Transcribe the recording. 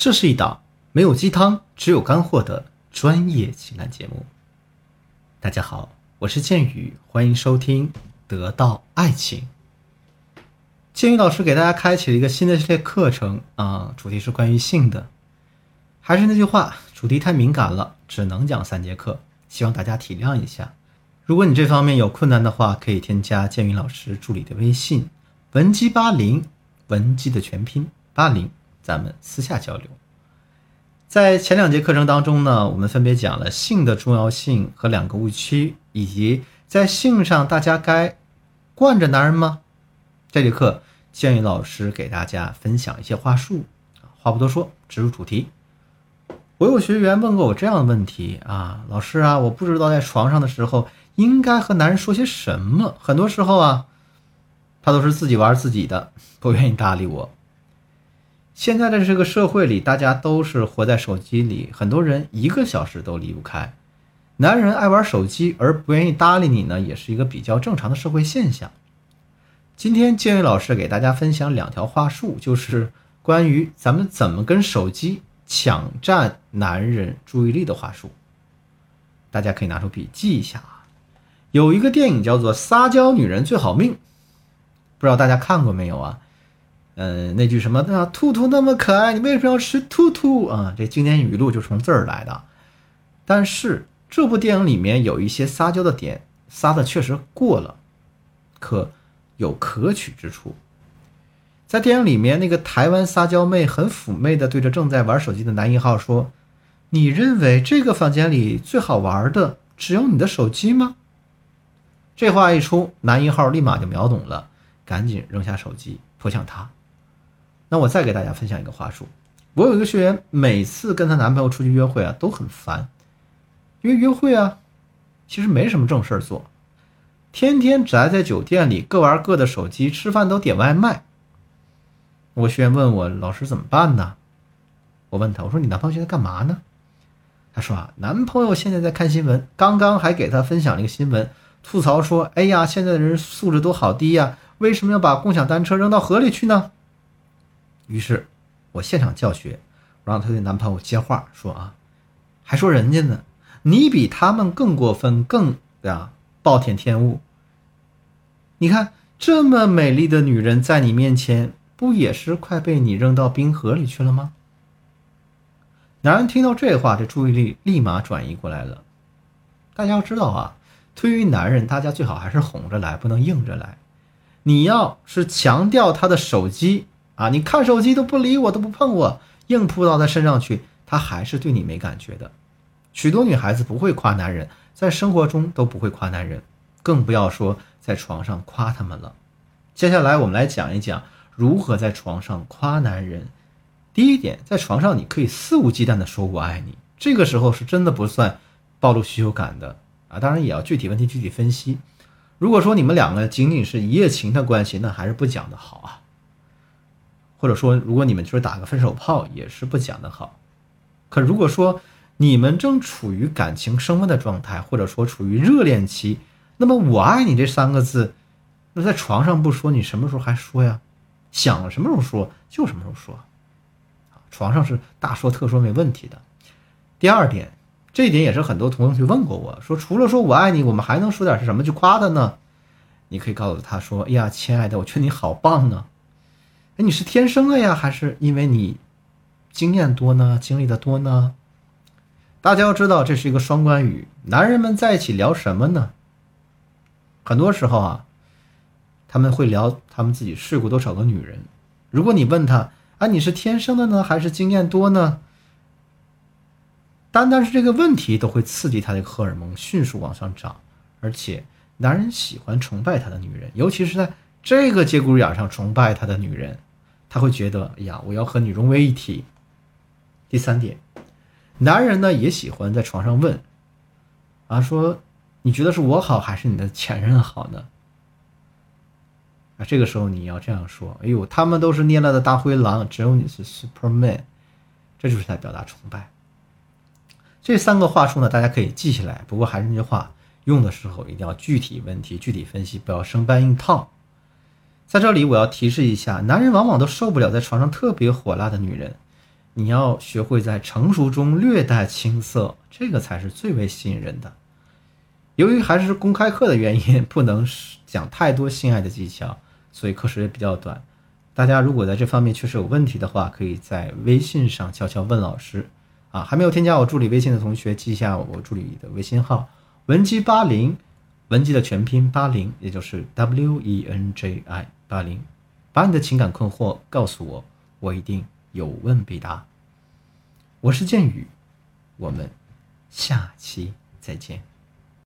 这是一档没有鸡汤，只有干货的专业情感节目。大家好，我是剑宇，欢迎收听《得到爱情》。剑宇老师给大家开启了一个新的系列课程啊，主题是关于性的。还是那句话，主题太敏感了，只能讲三节课，希望大家体谅一下。如果你这方面有困难的话，可以添加剑宇老师助理的微信文姬八零，文姬的全拼八零。咱们私下交流。在前两节课程当中呢，我们分别讲了性的重要性和两个误区，以及在性上大家该惯着男人吗？这节课建议老师给大家分享一些话术。话不多说，直入主题。我有学员问过我这样的问题啊，老师啊，我不知道在床上的时候应该和男人说些什么。很多时候啊，他都是自己玩自己的，不愿意搭理我。现在的这个社会里，大家都是活在手机里，很多人一个小时都离不开。男人爱玩手机而不愿意搭理你呢，也是一个比较正常的社会现象。今天建宇老师给大家分享两条话术，就是关于咱们怎么跟手机抢占男人注意力的话术。大家可以拿出笔记一下啊。有一个电影叫做《撒娇女人最好命》，不知道大家看过没有啊？嗯，那句什么啊，兔兔那么可爱，你为什么要吃兔兔啊？这经典语录就从这儿来的。但是这部电影里面有一些撒娇的点，撒的确实过了，可有可取之处。在电影里面，那个台湾撒娇妹很妩媚的对着正在玩手机的男一号说：“你认为这个房间里最好玩的只有你的手机吗？”这话一出，男一号立马就秒懂了，赶紧扔下手机扑向他。那我再给大家分享一个话术。我有一个学员，每次跟她男朋友出去约会啊，都很烦，因为约会啊，其实没什么正事儿做，天天宅在酒店里，各玩各的手机，吃饭都点外卖。我学员问我老师怎么办呢？我问他，我说你男朋友现在干嘛呢？他说啊，男朋友现在在看新闻，刚刚还给他分享了一个新闻，吐槽说，哎呀，现在的人素质都好低呀，为什么要把共享单车扔到河里去呢？于是，我现场教学，我让她的男朋友接话说啊，还说人家呢，你比他们更过分，更啊暴殄天物。你看这么美丽的女人在你面前，不也是快被你扔到冰河里去了吗？男人听到这话，这注意力立马转移过来了。大家要知道啊，对于男人，大家最好还是哄着来，不能硬着来。你要是强调他的手机。啊！你看手机都不理我，都不碰我，硬扑到他身上去，他还是对你没感觉的。许多女孩子不会夸男人，在生活中都不会夸男人，更不要说在床上夸他们了。接下来我们来讲一讲如何在床上夸男人。第一点，在床上你可以肆无忌惮地说我爱你，这个时候是真的不算暴露需求感的啊。当然也要具体问题具体分析。如果说你们两个仅仅是一夜情的关系，那还是不讲的好啊。或者说，如果你们就是打个分手炮，也是不讲的好。可如果说你们正处于感情升温的状态，或者说处于热恋期，那么“我爱你”这三个字，那在床上不说，你什么时候还说呀？想什么时候说就什么时候说。床上是大说特说没问题的。第二点，这一点也是很多同学问过我说，除了说我爱你，我们还能说点什么去夸他呢？你可以告诉他说：“哎呀，亲爱的，我觉得你好棒啊哎。”你是天生的呀，还是因为你经验多呢？经历的多呢？大家要知道，这是一个双关语。男人们在一起聊什么呢？很多时候啊，他们会聊他们自己睡过多少个女人。如果你问他啊，你是天生的呢，还是经验多呢？单单是这个问题都会刺激他的荷尔蒙迅速往上涨，而且男人喜欢崇拜他的女人，尤其是在这个节骨眼上崇拜他的女人。他会觉得，哎呀，我要和你融为一体。第三点，男人呢也喜欢在床上问，啊，说你觉得是我好还是你的前任好呢？啊，这个时候你要这样说，哎呦，他们都是捏了的大灰狼，只有你是 Superman，这就是在表达崇拜。这三个话术呢，大家可以记下来。不过还是那句话，用的时候一定要具体问题具体分析，不要生搬硬套。在这里，我要提示一下，男人往往都受不了在床上特别火辣的女人，你要学会在成熟中略带青涩，这个才是最为吸引人的。由于还是公开课的原因，不能讲太多性爱的技巧，所以课时也比较短。大家如果在这方面确实有问题的话，可以在微信上悄悄问老师。啊，还没有添加我助理微信的同学，记一下我助理的微信号：文姬八零，文姬的全拼八零，也就是 W E N J I 八零。把你的情感困惑告诉我，我一定有问必答。我是剑宇，我们下期再见。